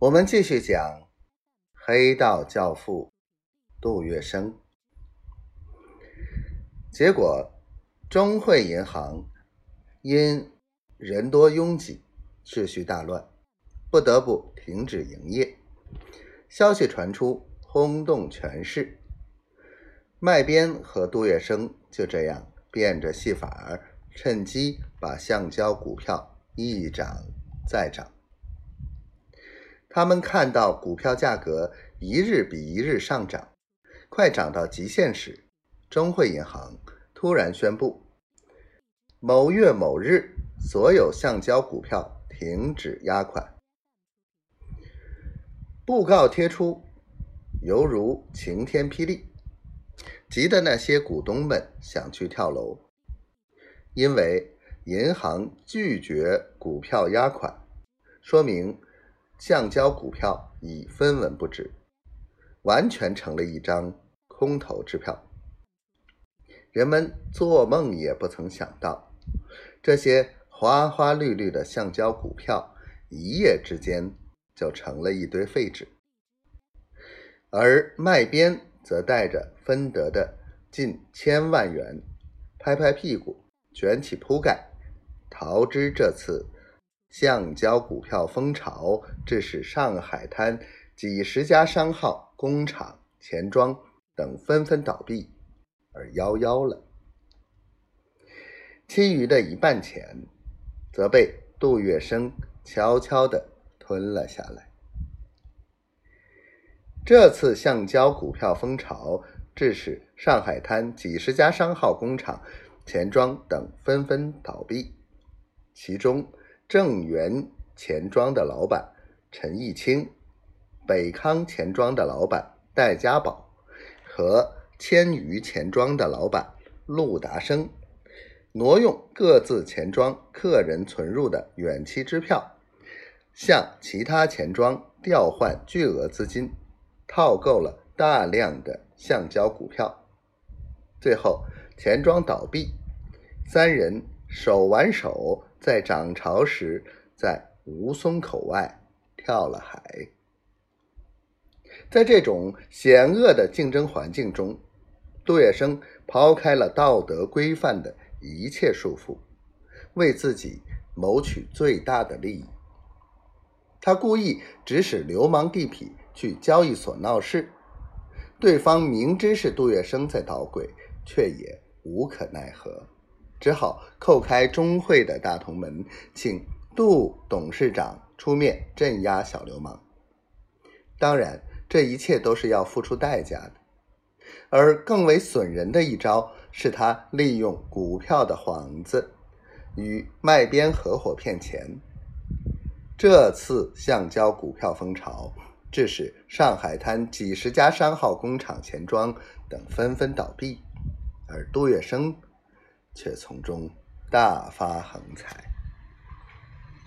我们继续讲黑道教父杜月笙。结果，中汇银行因人多拥挤，秩序大乱，不得不停止营业。消息传出，轰动全市。麦边和杜月笙就这样变着戏法儿，趁机把橡胶股票一涨再涨。他们看到股票价格一日比一日上涨，快涨到极限时，中汇银行突然宣布：某月某日，所有橡胶股票停止押款。布告贴出，犹如晴天霹雳，急得那些股东们想去跳楼，因为银行拒绝股票押款，说明。橡胶股票已分文不值，完全成了一张空头支票。人们做梦也不曾想到，这些花花绿绿的橡胶股票一夜之间就成了一堆废纸。而卖边则带着分得的近千万元，拍拍屁股，卷起铺盖，逃之这次。橡胶股票风潮，致使上海滩几十家商号、工厂、钱庄等纷纷倒闭，而夭夭了。其余的一半钱，则被杜月笙悄悄地吞了下来。这次橡胶股票风潮，致使上海滩几十家商号、工厂、钱庄等纷纷倒闭，其中。正源钱庄的老板陈义清，北康钱庄的老板戴家宝和千余钱庄的老板陆达生，挪用各自钱庄客人存入的远期支票，向其他钱庄调换巨额资金，套购了大量的橡胶股票，最后钱庄倒闭，三人手挽手。在涨潮时，在吴淞口外跳了海。在这种险恶的竞争环境中，杜月笙抛开了道德规范的一切束缚，为自己谋取最大的利益。他故意指使流氓地痞去交易所闹事，对方明知是杜月笙在捣鬼，却也无可奈何。只好叩开中会的大同门，请杜董事长出面镇压小流氓。当然，这一切都是要付出代价的。而更为损人的一招，是他利用股票的幌子，与卖边合伙骗钱。这次橡胶股票风潮，致使上海滩几十家商号、工厂、钱庄等纷纷倒闭，而杜月笙。却从中大发横财。